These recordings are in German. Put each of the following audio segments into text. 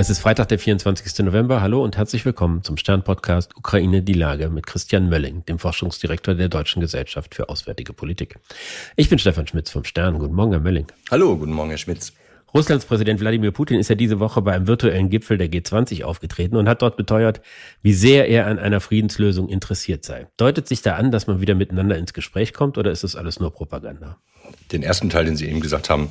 Es ist Freitag, der 24. November. Hallo und herzlich willkommen zum Stern-Podcast Ukraine die Lage mit Christian Mölling, dem Forschungsdirektor der Deutschen Gesellschaft für Auswärtige Politik. Ich bin Stefan Schmitz vom Stern. Guten Morgen, Herr Mölling. Hallo, guten Morgen, Herr Schmitz. Russlands Präsident Wladimir Putin ist ja diese Woche bei einem virtuellen Gipfel der G20 aufgetreten und hat dort beteuert, wie sehr er an einer Friedenslösung interessiert sei. Deutet sich da an, dass man wieder miteinander ins Gespräch kommt oder ist das alles nur Propaganda? Den ersten Teil, den Sie eben gesagt haben,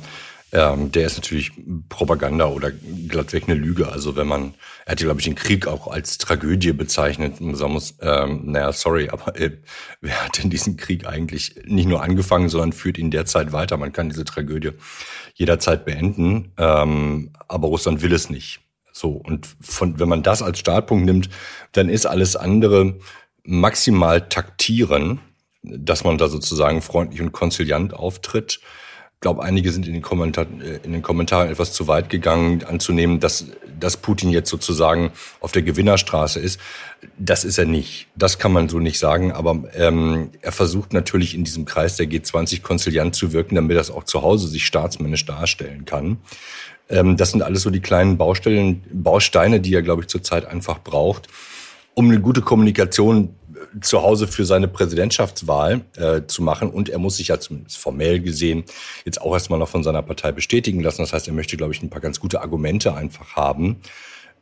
ähm, der ist natürlich Propaganda oder glattweg eine Lüge. Also wenn man, er hat glaube ich, den Krieg auch als Tragödie bezeichnet. Man muss, ähm, naja, sorry, aber äh, wer hat denn diesen Krieg eigentlich nicht nur angefangen, sondern führt ihn derzeit weiter? Man kann diese Tragödie jederzeit beenden, ähm, aber Russland will es nicht. So, und von, wenn man das als Startpunkt nimmt, dann ist alles andere maximal taktieren, dass man da sozusagen freundlich und konziliant auftritt glaube, einige sind in den, Kommentar äh, in den Kommentaren etwas zu weit gegangen, anzunehmen, dass, dass Putin jetzt sozusagen auf der Gewinnerstraße ist. Das ist er nicht. Das kann man so nicht sagen. Aber ähm, er versucht natürlich in diesem Kreis der G20 konziliant zu wirken, damit er es auch zu Hause sich staatsmännisch darstellen kann. Ähm, das sind alles so die kleinen Baustellen, Bausteine, die er, glaube ich, zurzeit einfach braucht, um eine gute Kommunikation zu Hause für seine Präsidentschaftswahl äh, zu machen. Und er muss sich ja zumindest formell gesehen jetzt auch erstmal noch von seiner Partei bestätigen lassen. Das heißt, er möchte, glaube ich, ein paar ganz gute Argumente einfach haben,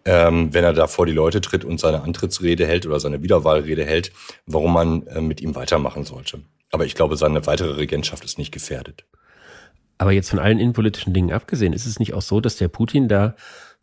ähm, wenn er da vor die Leute tritt und seine Antrittsrede hält oder seine Wiederwahlrede hält, warum man äh, mit ihm weitermachen sollte. Aber ich glaube, seine weitere Regentschaft ist nicht gefährdet. Aber jetzt von allen innenpolitischen Dingen abgesehen, ist es nicht auch so, dass der Putin da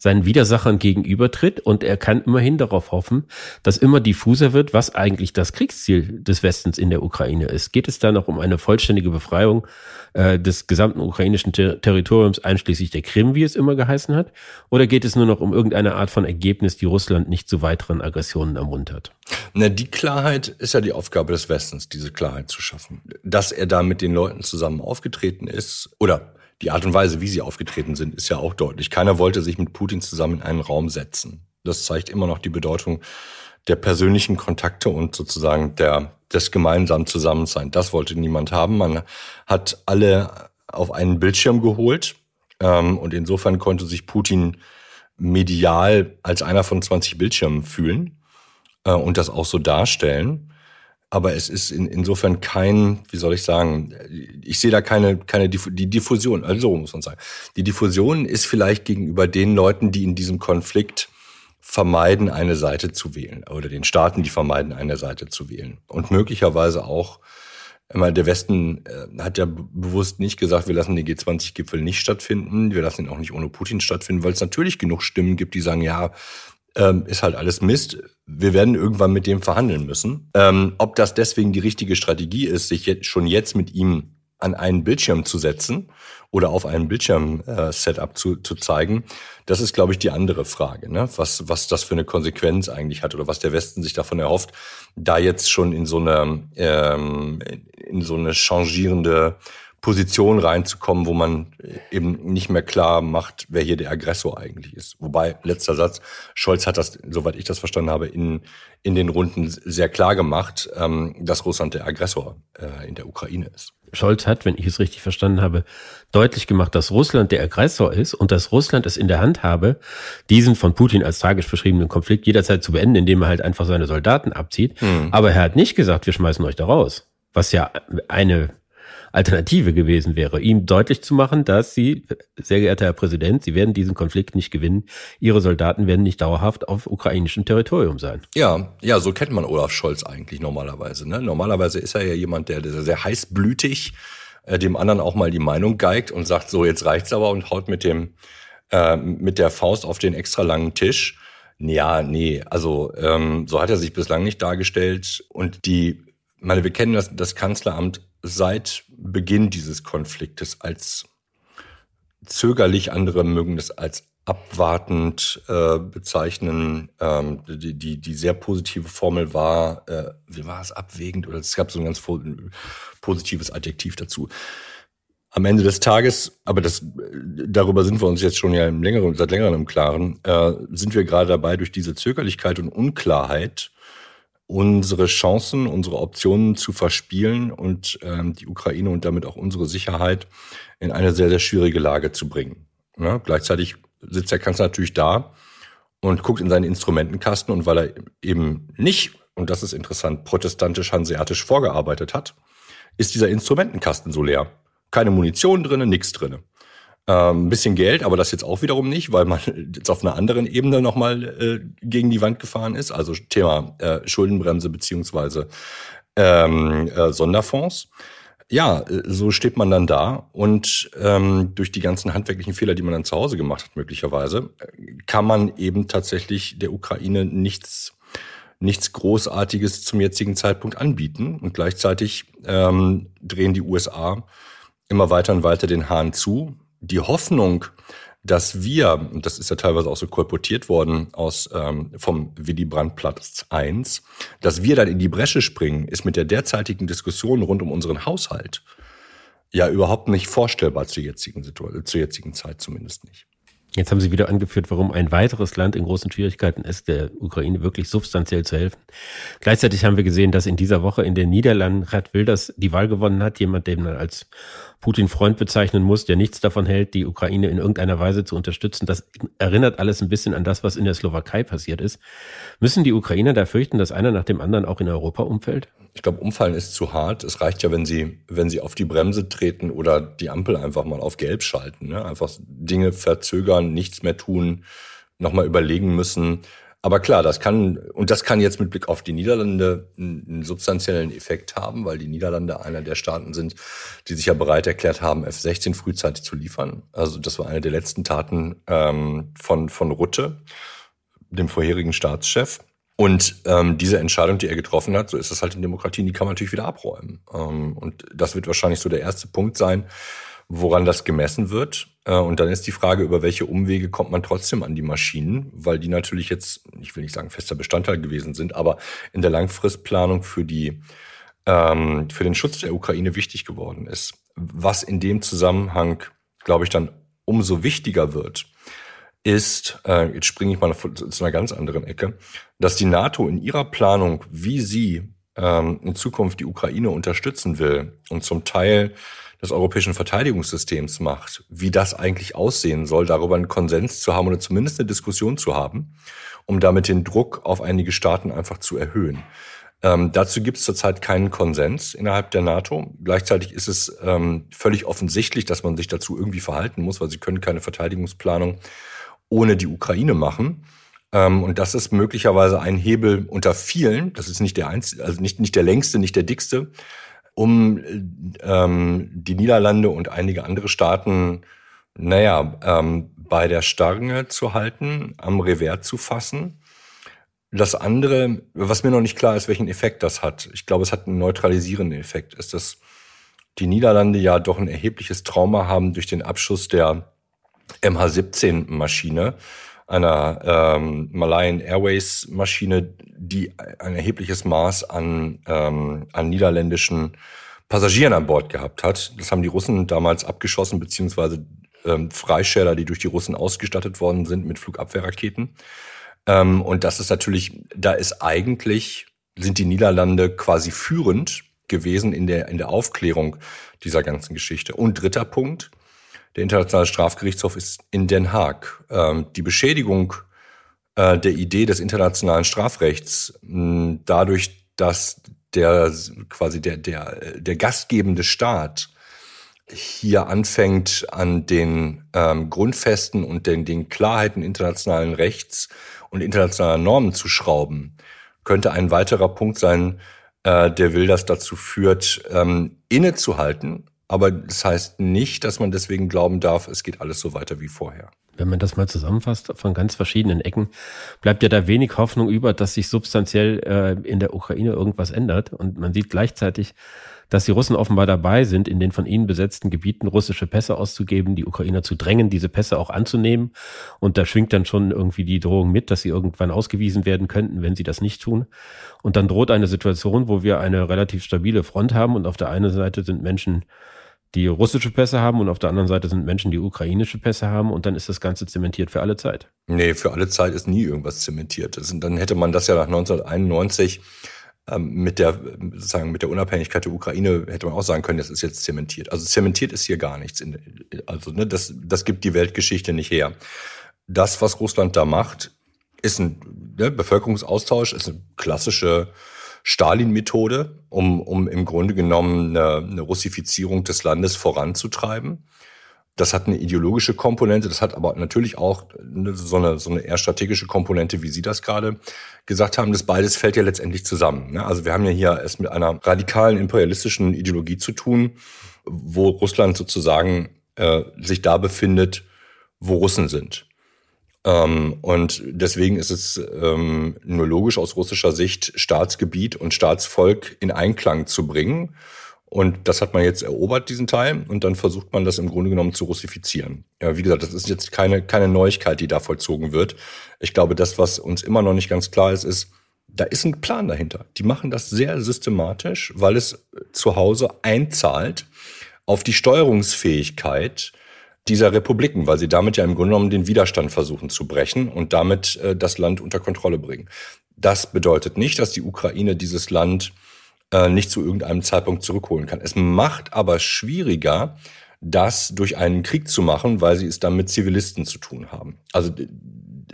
seinen Widersachern gegenübertritt und er kann immerhin darauf hoffen, dass immer diffuser wird, was eigentlich das Kriegsziel des Westens in der Ukraine ist. Geht es da noch um eine vollständige Befreiung äh, des gesamten ukrainischen Ter Territoriums einschließlich der Krim, wie es immer geheißen hat? Oder geht es nur noch um irgendeine Art von Ergebnis, die Russland nicht zu weiteren Aggressionen ermuntert? Na, die Klarheit ist ja die Aufgabe des Westens, diese Klarheit zu schaffen. Dass er da mit den Leuten zusammen aufgetreten ist oder die Art und Weise, wie sie aufgetreten sind, ist ja auch deutlich. Keiner wollte sich mit Putin zusammen in einen Raum setzen. Das zeigt immer noch die Bedeutung der persönlichen Kontakte und sozusagen der, des gemeinsamen Zusammenseins. Das wollte niemand haben. Man hat alle auf einen Bildschirm geholt. Ähm, und insofern konnte sich Putin medial als einer von 20 Bildschirmen fühlen äh, und das auch so darstellen aber es ist in, insofern kein, wie soll ich sagen, ich sehe da keine, keine die Diffusion, also muss man sagen. Die Diffusion ist vielleicht gegenüber den Leuten, die in diesem Konflikt vermeiden, eine Seite zu wählen, oder den Staaten, die vermeiden, eine Seite zu wählen. Und möglicherweise auch, immer der Westen äh, hat ja bewusst nicht gesagt, wir lassen den G20-Gipfel nicht stattfinden, wir lassen ihn auch nicht ohne Putin stattfinden, weil es natürlich genug Stimmen gibt, die sagen, ja, ähm, ist halt alles Mist. Wir werden irgendwann mit dem verhandeln müssen. Ähm, ob das deswegen die richtige Strategie ist, sich jetzt, schon jetzt mit ihm an einen Bildschirm zu setzen oder auf einem Bildschirm-Setup äh, zu, zu zeigen, das ist, glaube ich, die andere Frage, ne? was, was das für eine Konsequenz eigentlich hat oder was der Westen sich davon erhofft, da jetzt schon in so eine, ähm, in so eine changierende Position reinzukommen, wo man eben nicht mehr klar macht, wer hier der Aggressor eigentlich ist. Wobei, letzter Satz, Scholz hat das, soweit ich das verstanden habe, in, in den Runden sehr klar gemacht, ähm, dass Russland der Aggressor äh, in der Ukraine ist. Scholz hat, wenn ich es richtig verstanden habe, deutlich gemacht, dass Russland der Aggressor ist und dass Russland es in der Hand habe, diesen von Putin als tragisch beschriebenen Konflikt jederzeit zu beenden, indem er halt einfach seine Soldaten abzieht. Hm. Aber er hat nicht gesagt, wir schmeißen euch da raus. Was ja eine Alternative gewesen wäre, ihm deutlich zu machen, dass Sie, sehr geehrter Herr Präsident, Sie werden diesen Konflikt nicht gewinnen. Ihre Soldaten werden nicht dauerhaft auf ukrainischem Territorium sein. Ja, ja, so kennt man Olaf Scholz eigentlich normalerweise. Ne? Normalerweise ist er ja jemand, der, der sehr heißblütig äh, dem anderen auch mal die Meinung geigt und sagt, so jetzt reicht's aber und haut mit dem äh, mit der Faust auf den extra langen Tisch. Ja, nee, also ähm, so hat er sich bislang nicht dargestellt. Und die, meine, wir kennen das, das Kanzleramt seit Beginn dieses Konfliktes als zögerlich, andere mögen das als abwartend äh, bezeichnen. Ähm, die, die, die sehr positive Formel war, äh, wie war es, abwägend oder es gab so ein ganz positives Adjektiv dazu. Am Ende des Tages, aber das, darüber sind wir uns jetzt schon ja im längeren, seit längerem im Klaren, äh, sind wir gerade dabei, durch diese Zögerlichkeit und Unklarheit unsere Chancen, unsere Optionen zu verspielen und ähm, die Ukraine und damit auch unsere Sicherheit in eine sehr, sehr schwierige Lage zu bringen. Ja, gleichzeitig sitzt der Kanzler natürlich da und guckt in seinen Instrumentenkasten und weil er eben nicht, und das ist interessant, protestantisch-hanseatisch vorgearbeitet hat, ist dieser Instrumentenkasten so leer. Keine Munition drinne, nichts drinne. Ähm, ein bisschen Geld, aber das jetzt auch wiederum nicht, weil man jetzt auf einer anderen Ebene nochmal äh, gegen die Wand gefahren ist. Also Thema äh, Schuldenbremse beziehungsweise ähm, äh, Sonderfonds. Ja, äh, so steht man dann da und ähm, durch die ganzen handwerklichen Fehler, die man dann zu Hause gemacht hat, möglicherweise, kann man eben tatsächlich der Ukraine nichts nichts Großartiges zum jetzigen Zeitpunkt anbieten. Und gleichzeitig ähm, drehen die USA immer weiter und weiter den Hahn zu. Die Hoffnung, dass wir, und das ist ja teilweise auch so kolportiert worden aus ähm, vom Willy Brandt Platz 1, dass wir dann in die Bresche springen, ist mit der derzeitigen Diskussion rund um unseren Haushalt ja überhaupt nicht vorstellbar zur jetzigen Situation, zur jetzigen Zeit zumindest nicht. Jetzt haben Sie wieder angeführt, warum ein weiteres Land in großen Schwierigkeiten ist, der Ukraine wirklich substanziell zu helfen. Gleichzeitig haben wir gesehen, dass in dieser Woche in den Niederlanden Gerd Wilders die Wahl gewonnen hat, jemand, den man als Putin Freund bezeichnen muss, der nichts davon hält, die Ukraine in irgendeiner Weise zu unterstützen. Das erinnert alles ein bisschen an das, was in der Slowakei passiert ist. Müssen die Ukrainer da fürchten, dass einer nach dem anderen auch in Europa umfällt? Ich glaube, umfallen ist zu hart. Es reicht ja, wenn sie, wenn sie auf die Bremse treten oder die Ampel einfach mal auf Gelb schalten. Ne? Einfach Dinge verzögern, nichts mehr tun, nochmal überlegen müssen. Aber klar, das kann, und das kann jetzt mit Blick auf die Niederlande einen substanziellen Effekt haben, weil die Niederlande einer der Staaten sind, die sich ja bereit erklärt haben, F-16 frühzeitig zu liefern. Also das war eine der letzten Taten ähm, von, von Rutte, dem vorherigen Staatschef. Und ähm, diese Entscheidung, die er getroffen hat, so ist das halt in Demokratien, die kann man natürlich wieder abräumen. Ähm, und das wird wahrscheinlich so der erste Punkt sein, woran das gemessen wird. Äh, und dann ist die Frage, über welche Umwege kommt man trotzdem an die Maschinen, weil die natürlich jetzt, ich will nicht sagen fester Bestandteil gewesen sind, aber in der Langfristplanung für die ähm, für den Schutz der Ukraine wichtig geworden ist. Was in dem Zusammenhang, glaube ich, dann umso wichtiger wird, ist, äh, jetzt springe ich mal zu einer ganz anderen Ecke, dass die NATO in ihrer Planung, wie sie ähm, in Zukunft die Ukraine unterstützen will und zum Teil des europäischen Verteidigungssystems macht, wie das eigentlich aussehen soll, darüber einen Konsens zu haben oder zumindest eine Diskussion zu haben, um damit den Druck auf einige Staaten einfach zu erhöhen. Ähm, dazu gibt es zurzeit keinen Konsens innerhalb der NATO. Gleichzeitig ist es ähm, völlig offensichtlich, dass man sich dazu irgendwie verhalten muss, weil sie können keine Verteidigungsplanung ohne die Ukraine machen. Ähm, und das ist möglicherweise ein Hebel unter vielen. Das ist nicht der einzige, also nicht, nicht der längste, nicht der dickste, um ähm, die Niederlande und einige andere Staaten, naja, ähm, bei der Stange zu halten, am Revers zu fassen. Das andere, was mir noch nicht klar ist, welchen Effekt das hat. Ich glaube, es hat einen neutralisierenden Effekt. Ist, dass die Niederlande ja doch ein erhebliches Trauma haben durch den Abschuss der MH17-Maschine einer ähm, Malayan Airways Maschine, die ein erhebliches Maß an, ähm, an niederländischen Passagieren an Bord gehabt hat. Das haben die Russen damals abgeschossen, beziehungsweise ähm, Freischäler, die durch die Russen ausgestattet worden sind mit Flugabwehrraketen. Ähm, und das ist natürlich, da ist eigentlich, sind die Niederlande quasi führend gewesen in der, in der Aufklärung dieser ganzen Geschichte. Und dritter Punkt, der Internationale Strafgerichtshof ist in Den Haag. Ähm, die Beschädigung äh, der Idee des internationalen Strafrechts dadurch, dass der quasi der, der, der gastgebende Staat hier anfängt, an den ähm, Grundfesten und den, den Klarheiten internationalen Rechts und internationaler Normen zu schrauben, könnte ein weiterer Punkt sein, äh, der will, das dazu führt, ähm, innezuhalten aber das heißt nicht, dass man deswegen glauben darf, es geht alles so weiter wie vorher. Wenn man das mal zusammenfasst von ganz verschiedenen Ecken, bleibt ja da wenig Hoffnung über, dass sich substanziell äh, in der Ukraine irgendwas ändert. Und man sieht gleichzeitig, dass die Russen offenbar dabei sind, in den von ihnen besetzten Gebieten russische Pässe auszugeben, die Ukrainer zu drängen, diese Pässe auch anzunehmen. Und da schwingt dann schon irgendwie die Drohung mit, dass sie irgendwann ausgewiesen werden könnten, wenn sie das nicht tun. Und dann droht eine Situation, wo wir eine relativ stabile Front haben und auf der einen Seite sind Menschen die russische Pässe haben und auf der anderen Seite sind Menschen, die ukrainische Pässe haben und dann ist das Ganze zementiert für alle Zeit. Nee, für alle Zeit ist nie irgendwas zementiert. Das, dann hätte man das ja nach 1991 ähm, mit der sozusagen mit der Unabhängigkeit der Ukraine hätte man auch sagen können, das ist jetzt zementiert. Also zementiert ist hier gar nichts. In, also ne, das das gibt die Weltgeschichte nicht her. Das, was Russland da macht, ist ein ne, Bevölkerungsaustausch, ist eine klassische Stalin-Methode, um, um im Grunde genommen eine, eine Russifizierung des Landes voranzutreiben. Das hat eine ideologische Komponente, das hat aber natürlich auch so eine, so eine eher strategische Komponente, wie Sie das gerade gesagt haben. Das beides fällt ja letztendlich zusammen. Ne? Also wir haben ja hier es mit einer radikalen imperialistischen Ideologie zu tun, wo Russland sozusagen äh, sich da befindet, wo Russen sind. Ähm, und deswegen ist es ähm, nur logisch aus russischer Sicht, Staatsgebiet und Staatsvolk in Einklang zu bringen. Und das hat man jetzt erobert, diesen Teil, und dann versucht man das im Grunde genommen zu russifizieren. Ja, wie gesagt, das ist jetzt keine, keine Neuigkeit, die da vollzogen wird. Ich glaube, das, was uns immer noch nicht ganz klar ist, ist, da ist ein Plan dahinter. Die machen das sehr systematisch, weil es zu Hause einzahlt auf die Steuerungsfähigkeit dieser Republiken, weil sie damit ja im Grunde genommen den Widerstand versuchen zu brechen und damit äh, das Land unter Kontrolle bringen. Das bedeutet nicht, dass die Ukraine dieses Land äh, nicht zu irgendeinem Zeitpunkt zurückholen kann. Es macht aber schwieriger, das durch einen Krieg zu machen, weil sie es dann mit Zivilisten zu tun haben. Also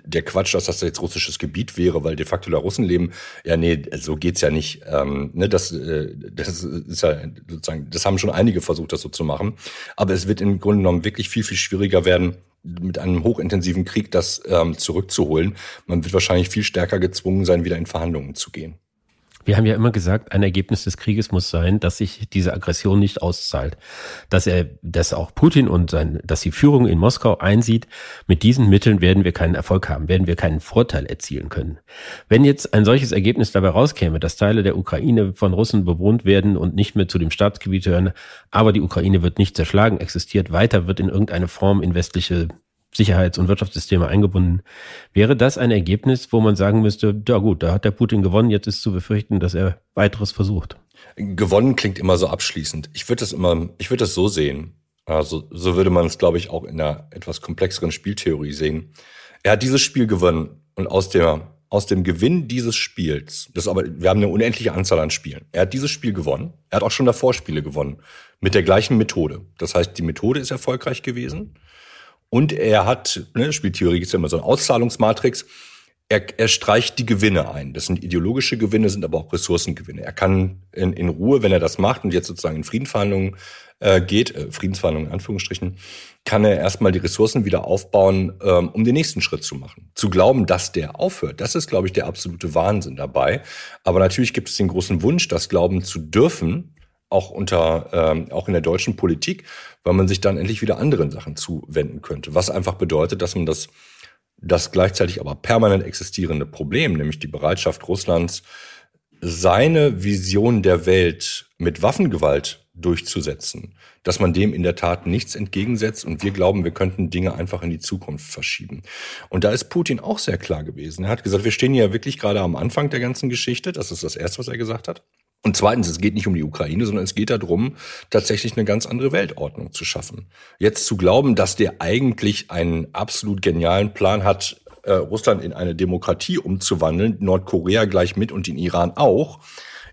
der Quatsch, dass das jetzt russisches Gebiet wäre, weil de facto da Russen leben, ja, nee, so geht's ja nicht. Ähm, ne, das, äh, das ist ja sozusagen, das haben schon einige versucht, das so zu machen. Aber es wird im Grunde genommen wirklich viel, viel schwieriger werden, mit einem hochintensiven Krieg das ähm, zurückzuholen. Man wird wahrscheinlich viel stärker gezwungen sein, wieder in Verhandlungen zu gehen. Wir haben ja immer gesagt, ein Ergebnis des Krieges muss sein, dass sich diese Aggression nicht auszahlt. Dass er, dass auch Putin und sein, dass die Führung in Moskau einsieht, mit diesen Mitteln werden wir keinen Erfolg haben, werden wir keinen Vorteil erzielen können. Wenn jetzt ein solches Ergebnis dabei rauskäme, dass Teile der Ukraine von Russen bewohnt werden und nicht mehr zu dem Staatsgebiet hören, aber die Ukraine wird nicht zerschlagen, existiert weiter, wird in irgendeine Form in westliche Sicherheits- und Wirtschaftssysteme eingebunden. Wäre das ein Ergebnis, wo man sagen müsste, ja gut, da hat der Putin gewonnen, jetzt ist zu befürchten, dass er weiteres versucht? Gewonnen klingt immer so abschließend. Ich würde das immer, ich würde das so sehen. Also so würde man es, glaube ich, auch in einer etwas komplexeren Spieltheorie sehen. Er hat dieses Spiel gewonnen und aus der aus dem Gewinn dieses Spiels, das aber, wir haben eine unendliche Anzahl an Spielen. Er hat dieses Spiel gewonnen. Er hat auch schon davor Spiele gewonnen. Mit der gleichen Methode. Das heißt, die Methode ist erfolgreich gewesen. Und er hat, ne, Spieltheorie ist ja immer so eine Auszahlungsmatrix, er, er streicht die Gewinne ein. Das sind ideologische Gewinne, sind aber auch Ressourcengewinne. Er kann in, in Ruhe, wenn er das macht und jetzt sozusagen in Friedensverhandlungen äh, geht, äh, Friedensverhandlungen in Anführungsstrichen, kann er erstmal die Ressourcen wieder aufbauen, ähm, um den nächsten Schritt zu machen. Zu glauben, dass der aufhört, das ist, glaube ich, der absolute Wahnsinn dabei. Aber natürlich gibt es den großen Wunsch, das glauben zu dürfen, auch unter ähm, auch in der deutschen Politik, weil man sich dann endlich wieder anderen Sachen zuwenden könnte. Was einfach bedeutet, dass man das das gleichzeitig aber permanent existierende Problem, nämlich die Bereitschaft Russlands, seine Vision der Welt mit Waffengewalt durchzusetzen, dass man dem in der Tat nichts entgegensetzt und wir glauben, wir könnten Dinge einfach in die Zukunft verschieben. Und da ist Putin auch sehr klar gewesen. Er hat gesagt, wir stehen ja wirklich gerade am Anfang der ganzen Geschichte. Das ist das Erste, was er gesagt hat. Und zweitens, es geht nicht um die Ukraine, sondern es geht darum, tatsächlich eine ganz andere Weltordnung zu schaffen. Jetzt zu glauben, dass der eigentlich einen absolut genialen Plan hat, äh, Russland in eine Demokratie umzuwandeln, Nordkorea gleich mit und den Iran auch,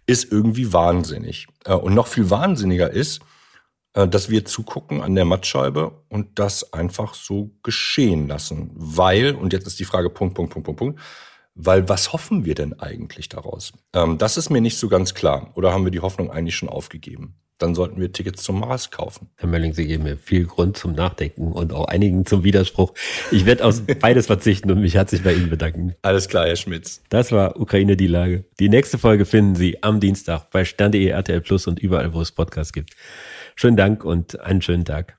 ist irgendwie wahnsinnig. Äh, und noch viel wahnsinniger ist, äh, dass wir zugucken an der Mattscheibe und das einfach so geschehen lassen. Weil, und jetzt ist die Frage Punkt, Punkt, Punkt, Punkt, Punkt, weil was hoffen wir denn eigentlich daraus? Ähm, das ist mir nicht so ganz klar. Oder haben wir die Hoffnung eigentlich schon aufgegeben? Dann sollten wir Tickets zum Mars kaufen. Herr Mölling, Sie geben mir viel Grund zum Nachdenken und auch einigen zum Widerspruch. Ich werde aus beides verzichten und mich herzlich bei Ihnen bedanken. Alles klar, Herr Schmitz. Das war Ukraine die Lage. Die nächste Folge finden Sie am Dienstag bei Stern.de, RTL Plus und überall, wo es Podcasts gibt. Schönen Dank und einen schönen Tag.